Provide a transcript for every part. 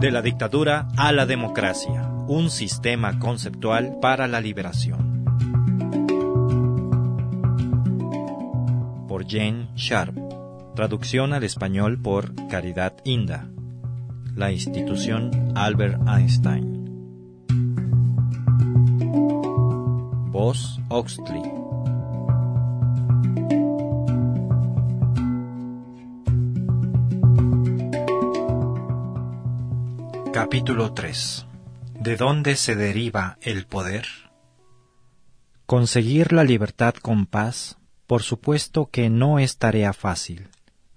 De la dictadura a la democracia, un sistema conceptual para la liberación. Por Jane Sharp. Traducción al español por Caridad Inda. La institución Albert Einstein. Voz Oxley. Capítulo 3 ¿De dónde se deriva el poder? Conseguir la libertad con paz, por supuesto que no es tarea fácil.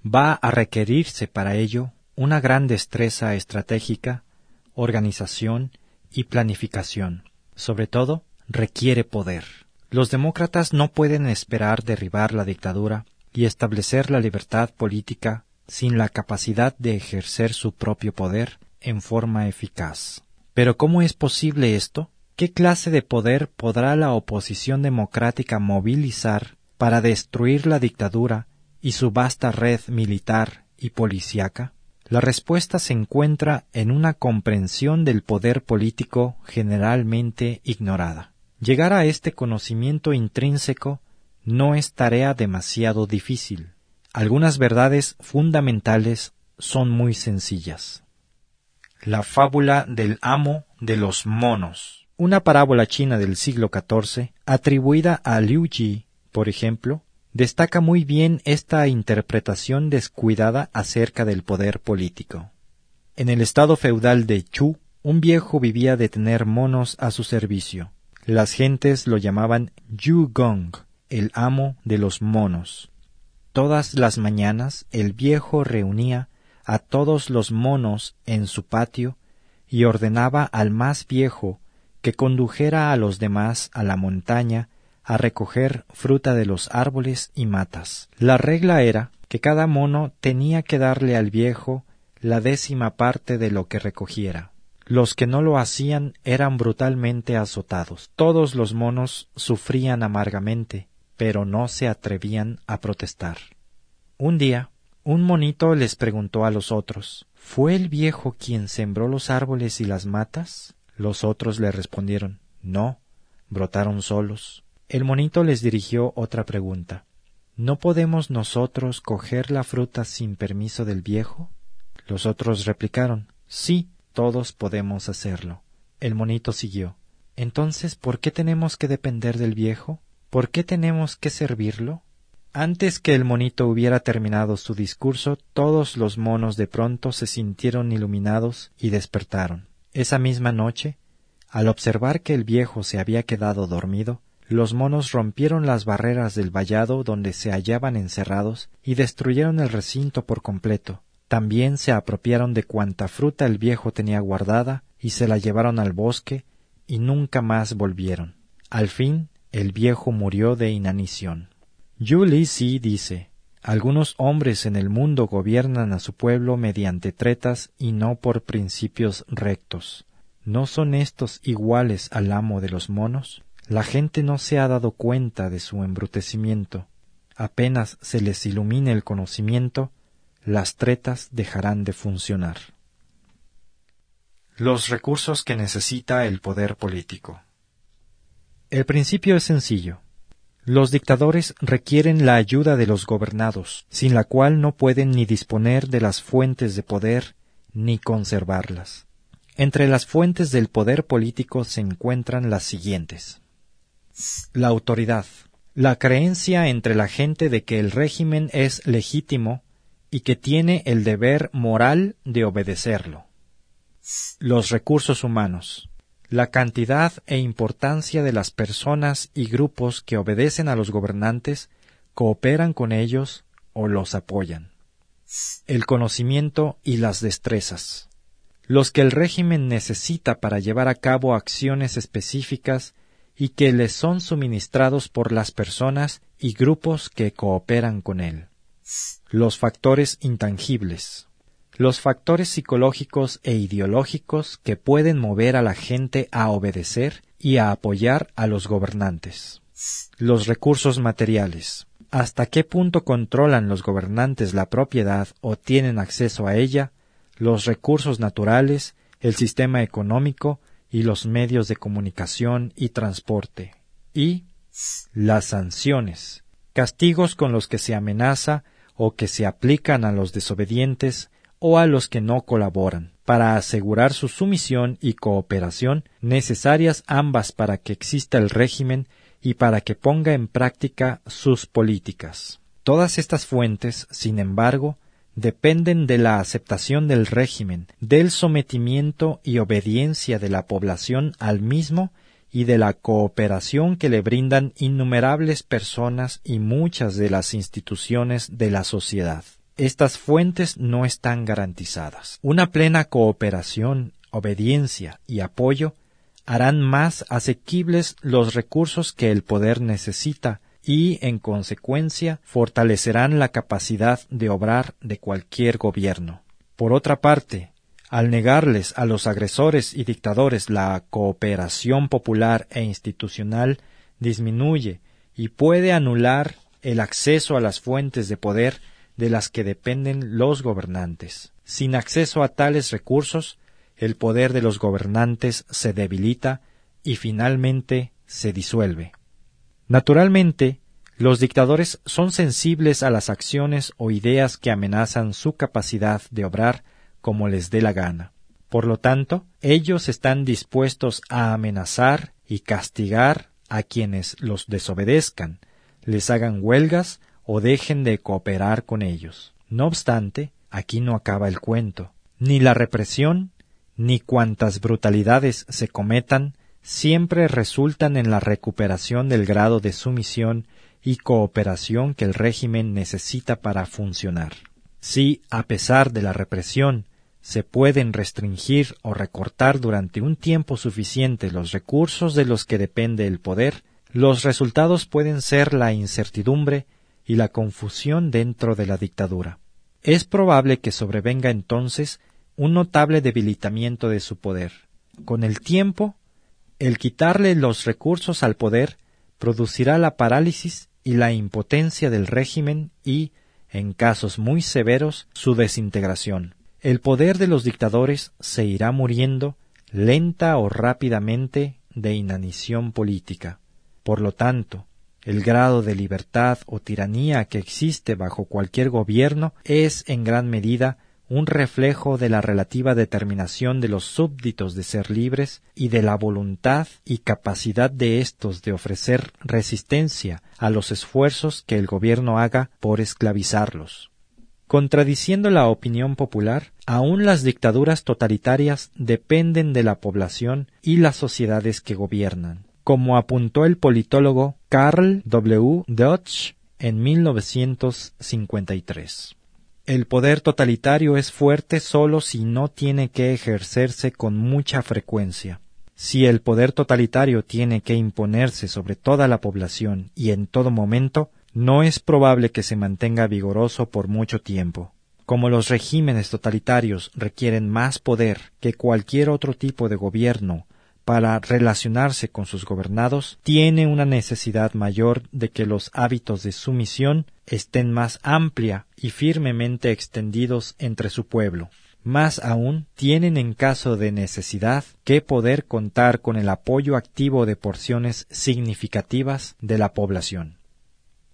Va a requerirse para ello una gran destreza estratégica, organización y planificación. Sobre todo, requiere poder. Los demócratas no pueden esperar derribar la dictadura y establecer la libertad política sin la capacidad de ejercer su propio poder en forma eficaz. Pero ¿cómo es posible esto? ¿Qué clase de poder podrá la oposición democrática movilizar para destruir la dictadura y su vasta red militar y policíaca? La respuesta se encuentra en una comprensión del poder político generalmente ignorada. Llegar a este conocimiento intrínseco no es tarea demasiado difícil. Algunas verdades fundamentales son muy sencillas. La fábula del amo de los monos. Una parábola china del siglo XIV, atribuida a Liu Ji, por ejemplo, destaca muy bien esta interpretación descuidada acerca del poder político. En el estado feudal de Chu, un viejo vivía de tener monos a su servicio. Las gentes lo llamaban Yu Gong, el amo de los monos. Todas las mañanas el viejo reunía a todos los monos en su patio y ordenaba al más viejo que condujera a los demás a la montaña a recoger fruta de los árboles y matas. La regla era que cada mono tenía que darle al viejo la décima parte de lo que recogiera. Los que no lo hacían eran brutalmente azotados. Todos los monos sufrían amargamente, pero no se atrevían a protestar. Un día, un monito les preguntó a los otros ¿Fue el viejo quien sembró los árboles y las matas? Los otros le respondieron No, brotaron solos. El monito les dirigió otra pregunta ¿No podemos nosotros coger la fruta sin permiso del viejo? Los otros replicaron Sí, todos podemos hacerlo. El monito siguió Entonces, ¿por qué tenemos que depender del viejo? ¿Por qué tenemos que servirlo? Antes que el monito hubiera terminado su discurso, todos los monos de pronto se sintieron iluminados y despertaron. Esa misma noche, al observar que el viejo se había quedado dormido, los monos rompieron las barreras del vallado donde se hallaban encerrados y destruyeron el recinto por completo. También se apropiaron de cuanta fruta el viejo tenía guardada y se la llevaron al bosque y nunca más volvieron. Al fin el viejo murió de inanición. Julie C. dice, algunos hombres en el mundo gobiernan a su pueblo mediante tretas y no por principios rectos. ¿No son estos iguales al amo de los monos? La gente no se ha dado cuenta de su embrutecimiento. Apenas se les ilumine el conocimiento, las tretas dejarán de funcionar. Los recursos que necesita el poder político. El principio es sencillo. Los dictadores requieren la ayuda de los gobernados, sin la cual no pueden ni disponer de las fuentes de poder ni conservarlas. Entre las fuentes del poder político se encuentran las siguientes. La autoridad. La creencia entre la gente de que el régimen es legítimo y que tiene el deber moral de obedecerlo. Los recursos humanos la cantidad e importancia de las personas y grupos que obedecen a los gobernantes, cooperan con ellos o los apoyan. El conocimiento y las destrezas. Los que el régimen necesita para llevar a cabo acciones específicas y que les son suministrados por las personas y grupos que cooperan con él. Los factores intangibles los factores psicológicos e ideológicos que pueden mover a la gente a obedecer y a apoyar a los gobernantes. Los recursos materiales. ¿Hasta qué punto controlan los gobernantes la propiedad o tienen acceso a ella? los recursos naturales, el sistema económico y los medios de comunicación y transporte. Y las sanciones, castigos con los que se amenaza o que se aplican a los desobedientes o a los que no colaboran, para asegurar su sumisión y cooperación, necesarias ambas para que exista el régimen y para que ponga en práctica sus políticas. Todas estas fuentes, sin embargo, dependen de la aceptación del régimen, del sometimiento y obediencia de la población al mismo y de la cooperación que le brindan innumerables personas y muchas de las instituciones de la sociedad. Estas fuentes no están garantizadas. Una plena cooperación, obediencia y apoyo harán más asequibles los recursos que el poder necesita y, en consecuencia, fortalecerán la capacidad de obrar de cualquier gobierno. Por otra parte, al negarles a los agresores y dictadores la cooperación popular e institucional, disminuye y puede anular el acceso a las fuentes de poder de las que dependen los gobernantes. Sin acceso a tales recursos, el poder de los gobernantes se debilita y finalmente se disuelve. Naturalmente, los dictadores son sensibles a las acciones o ideas que amenazan su capacidad de obrar como les dé la gana. Por lo tanto, ellos están dispuestos a amenazar y castigar a quienes los desobedezcan, les hagan huelgas o dejen de cooperar con ellos. No obstante, aquí no acaba el cuento. Ni la represión, ni cuantas brutalidades se cometan, siempre resultan en la recuperación del grado de sumisión y cooperación que el régimen necesita para funcionar. Si, a pesar de la represión, se pueden restringir o recortar durante un tiempo suficiente los recursos de los que depende el poder, los resultados pueden ser la incertidumbre y la confusión dentro de la dictadura. Es probable que sobrevenga entonces un notable debilitamiento de su poder. Con el tiempo, el quitarle los recursos al poder producirá la parálisis y la impotencia del régimen y, en casos muy severos, su desintegración el poder de los dictadores se irá muriendo lenta o rápidamente de inanición política. Por lo tanto, el grado de libertad o tiranía que existe bajo cualquier gobierno es en gran medida un reflejo de la relativa determinación de los súbditos de ser libres y de la voluntad y capacidad de éstos de ofrecer resistencia a los esfuerzos que el gobierno haga por esclavizarlos. Contradiciendo la opinión popular, aún las dictaduras totalitarias dependen de la población y las sociedades que gobiernan, como apuntó el politólogo Karl W. Deutsch en 1953. El poder totalitario es fuerte solo si no tiene que ejercerse con mucha frecuencia. Si el poder totalitario tiene que imponerse sobre toda la población y en todo momento, no es probable que se mantenga vigoroso por mucho tiempo. Como los regímenes totalitarios requieren más poder que cualquier otro tipo de gobierno para relacionarse con sus gobernados, tiene una necesidad mayor de que los hábitos de sumisión estén más amplia y firmemente extendidos entre su pueblo. Más aún, tienen en caso de necesidad que poder contar con el apoyo activo de porciones significativas de la población.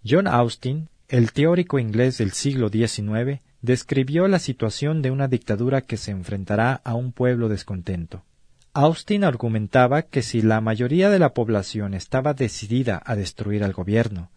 John Austin, el teórico inglés del siglo XIX, describió la situación de una dictadura que se enfrentará a un pueblo descontento. Austin argumentaba que si la mayoría de la población estaba decidida a destruir al gobierno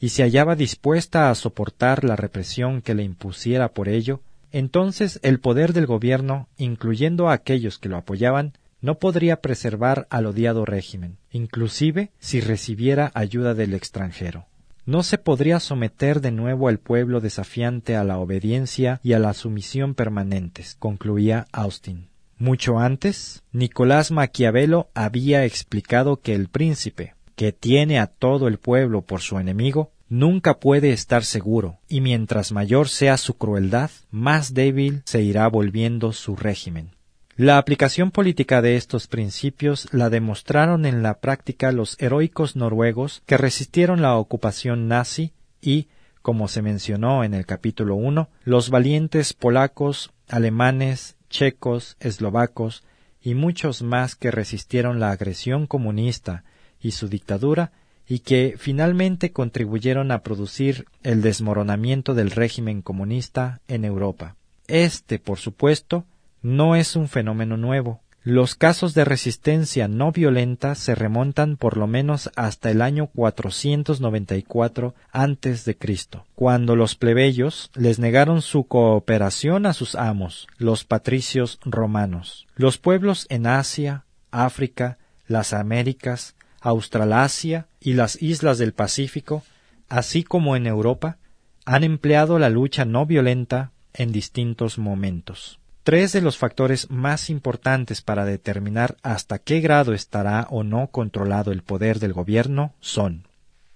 y se hallaba dispuesta a soportar la represión que le impusiera por ello, entonces el poder del gobierno, incluyendo a aquellos que lo apoyaban, no podría preservar al odiado régimen, inclusive si recibiera ayuda del extranjero no se podría someter de nuevo al pueblo desafiante a la obediencia y a la sumisión permanentes, concluía Austin. Mucho antes, Nicolás Maquiavelo había explicado que el príncipe, que tiene a todo el pueblo por su enemigo, nunca puede estar seguro, y mientras mayor sea su crueldad, más débil se irá volviendo su régimen. La aplicación política de estos principios la demostraron en la práctica los heroicos noruegos que resistieron la ocupación nazi y, como se mencionó en el capítulo 1, los valientes polacos alemanes, checos, eslovacos y muchos más que resistieron la agresión comunista y su dictadura y que finalmente contribuyeron a producir el desmoronamiento del régimen comunista en Europa. Este, por supuesto, no es un fenómeno nuevo. Los casos de resistencia no violenta se remontan por lo menos hasta el año 494 antes de Cristo, cuando los plebeyos les negaron su cooperación a sus amos, los patricios romanos. Los pueblos en Asia, África, las Américas, Australasia y las islas del Pacífico, así como en Europa, han empleado la lucha no violenta en distintos momentos. Tres de los factores más importantes para determinar hasta qué grado estará o no controlado el poder del gobierno son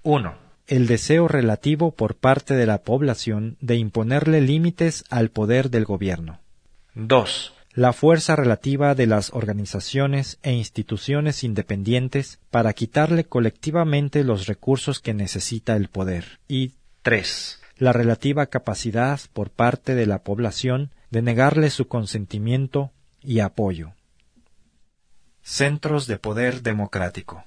1. El deseo relativo por parte de la población de imponerle límites al poder del gobierno. 2. La fuerza relativa de las organizaciones e instituciones independientes para quitarle colectivamente los recursos que necesita el poder. Y 3. La relativa capacidad por parte de la población de negarle su consentimiento y apoyo. Centros de poder democrático.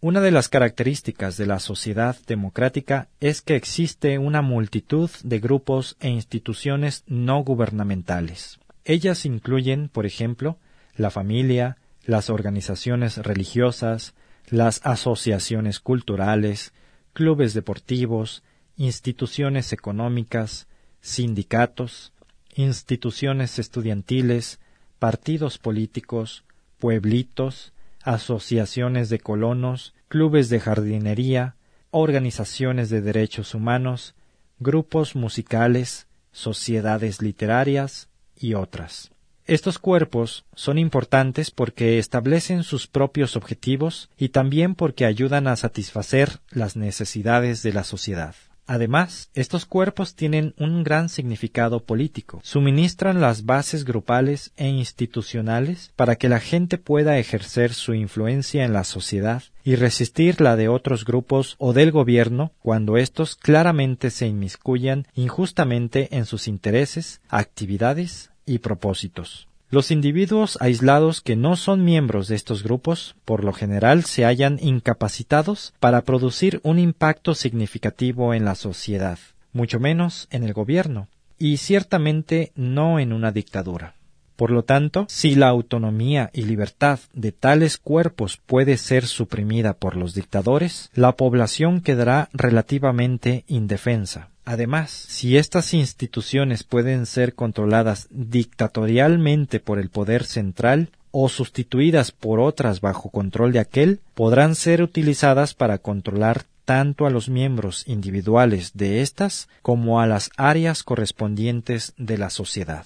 Una de las características de la sociedad democrática es que existe una multitud de grupos e instituciones no gubernamentales. Ellas incluyen, por ejemplo, la familia, las organizaciones religiosas, las asociaciones culturales, clubes deportivos, instituciones económicas, sindicatos, instituciones estudiantiles, partidos políticos, pueblitos, asociaciones de colonos, clubes de jardinería, organizaciones de derechos humanos, grupos musicales, sociedades literarias y otras. Estos cuerpos son importantes porque establecen sus propios objetivos y también porque ayudan a satisfacer las necesidades de la sociedad. Además, estos cuerpos tienen un gran significado político. Suministran las bases grupales e institucionales para que la gente pueda ejercer su influencia en la sociedad y resistir la de otros grupos o del gobierno cuando éstos claramente se inmiscuyan injustamente en sus intereses, actividades y propósitos. Los individuos aislados que no son miembros de estos grupos, por lo general, se hallan incapacitados para producir un impacto significativo en la sociedad, mucho menos en el gobierno, y ciertamente no en una dictadura. Por lo tanto, si la autonomía y libertad de tales cuerpos puede ser suprimida por los dictadores, la población quedará relativamente indefensa. Además, si estas instituciones pueden ser controladas dictatorialmente por el poder central o sustituidas por otras bajo control de aquel, podrán ser utilizadas para controlar tanto a los miembros individuales de éstas como a las áreas correspondientes de la sociedad.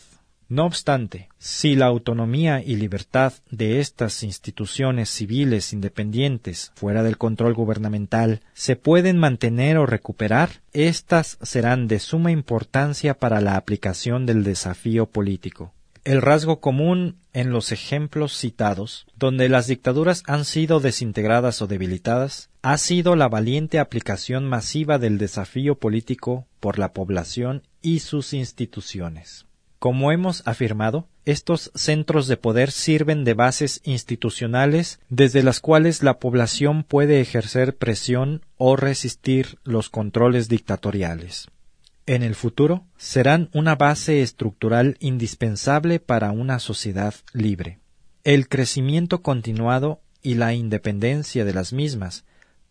No obstante, si la autonomía y libertad de estas instituciones civiles independientes fuera del control gubernamental se pueden mantener o recuperar, éstas serán de suma importancia para la aplicación del desafío político. El rasgo común en los ejemplos citados, donde las dictaduras han sido desintegradas o debilitadas, ha sido la valiente aplicación masiva del desafío político por la población y sus instituciones. Como hemos afirmado, estos centros de poder sirven de bases institucionales desde las cuales la población puede ejercer presión o resistir los controles dictatoriales. En el futuro serán una base estructural indispensable para una sociedad libre. El crecimiento continuado y la independencia de las mismas,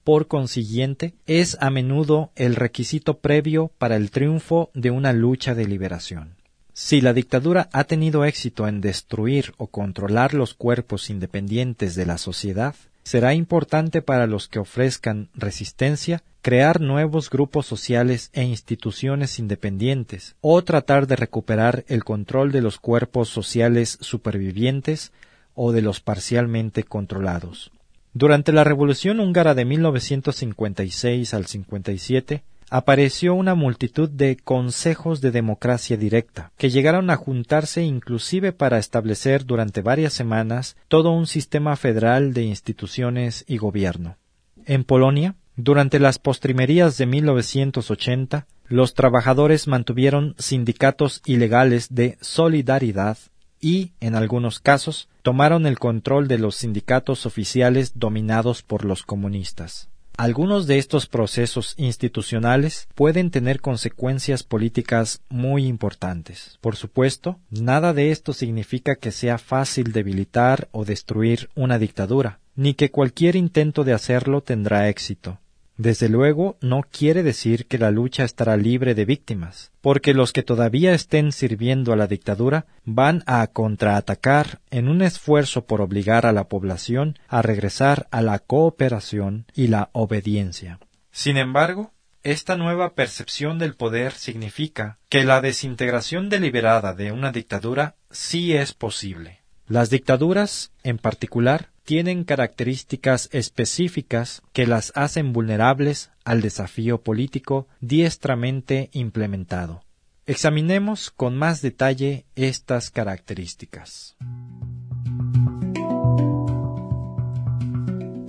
por consiguiente, es a menudo el requisito previo para el triunfo de una lucha de liberación. Si la dictadura ha tenido éxito en destruir o controlar los cuerpos independientes de la sociedad, será importante para los que ofrezcan resistencia crear nuevos grupos sociales e instituciones independientes o tratar de recuperar el control de los cuerpos sociales supervivientes o de los parcialmente controlados. Durante la Revolución húngara de 1956 al 57, apareció una multitud de consejos de democracia directa, que llegaron a juntarse inclusive para establecer durante varias semanas todo un sistema federal de instituciones y gobierno. En Polonia, durante las postrimerías de 1980, los trabajadores mantuvieron sindicatos ilegales de solidaridad y, en algunos casos, tomaron el control de los sindicatos oficiales dominados por los comunistas. Algunos de estos procesos institucionales pueden tener consecuencias políticas muy importantes. Por supuesto, nada de esto significa que sea fácil debilitar o destruir una dictadura, ni que cualquier intento de hacerlo tendrá éxito. Desde luego, no quiere decir que la lucha estará libre de víctimas, porque los que todavía estén sirviendo a la dictadura van a contraatacar en un esfuerzo por obligar a la población a regresar a la cooperación y la obediencia. Sin embargo, esta nueva percepción del poder significa que la desintegración deliberada de una dictadura sí es posible. Las dictaduras, en particular, tienen características específicas que las hacen vulnerables al desafío político diestramente implementado. Examinemos con más detalle estas características.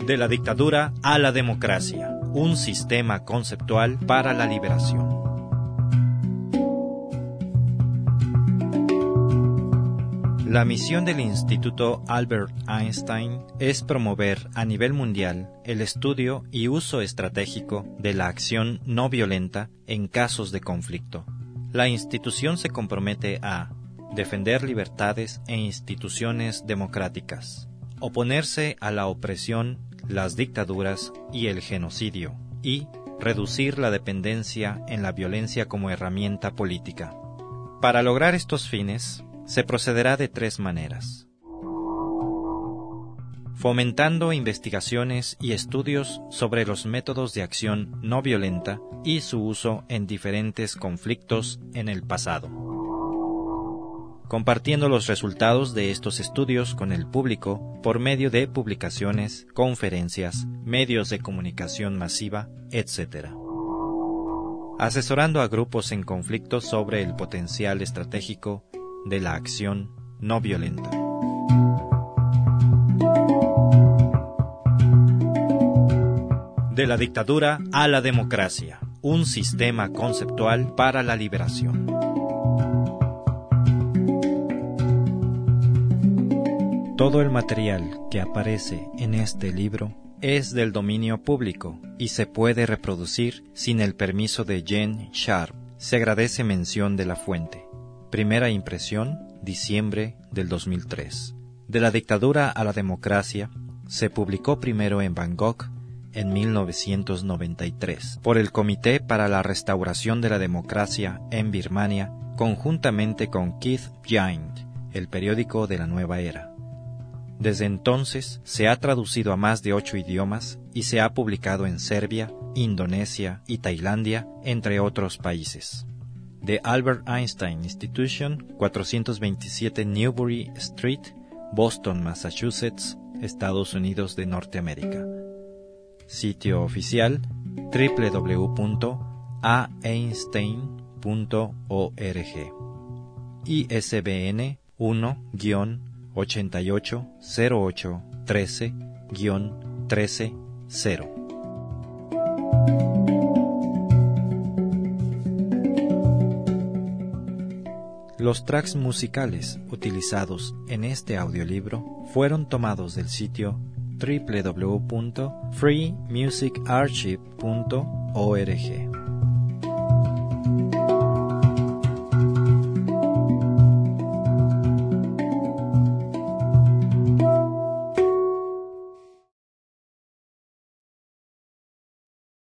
De la dictadura a la democracia, un sistema conceptual para la liberación. La misión del Instituto Albert Einstein es promover a nivel mundial el estudio y uso estratégico de la acción no violenta en casos de conflicto. La institución se compromete a defender libertades e instituciones democráticas, oponerse a la opresión, las dictaduras y el genocidio, y reducir la dependencia en la violencia como herramienta política. Para lograr estos fines, se procederá de tres maneras. Fomentando investigaciones y estudios sobre los métodos de acción no violenta y su uso en diferentes conflictos en el pasado. Compartiendo los resultados de estos estudios con el público por medio de publicaciones, conferencias, medios de comunicación masiva, etc asesorando a grupos en conflicto sobre el potencial estratégico de la acción no violenta. De la dictadura a la democracia, un sistema conceptual para la liberación. Todo el material que aparece en este libro es del dominio público y se puede reproducir sin el permiso de Jen Sharp. Se agradece mención de la fuente. Primera impresión, diciembre del 2003. De la dictadura a la democracia, se publicó primero en Bangkok en 1993 por el Comité para la Restauración de la Democracia en Birmania, conjuntamente con Keith Giant, el periódico de la nueva era. Desde entonces se ha traducido a más de ocho idiomas y se ha publicado en Serbia, Indonesia y Tailandia, entre otros países de Albert Einstein Institution, 427 Newbury Street, Boston, Massachusetts, Estados Unidos de Norteamérica. Sitio oficial www.aeinstein.org. ISBN 1-880813-130. Los tracks musicales utilizados en este audiolibro fueron tomados del sitio www.freemusicarchive.org.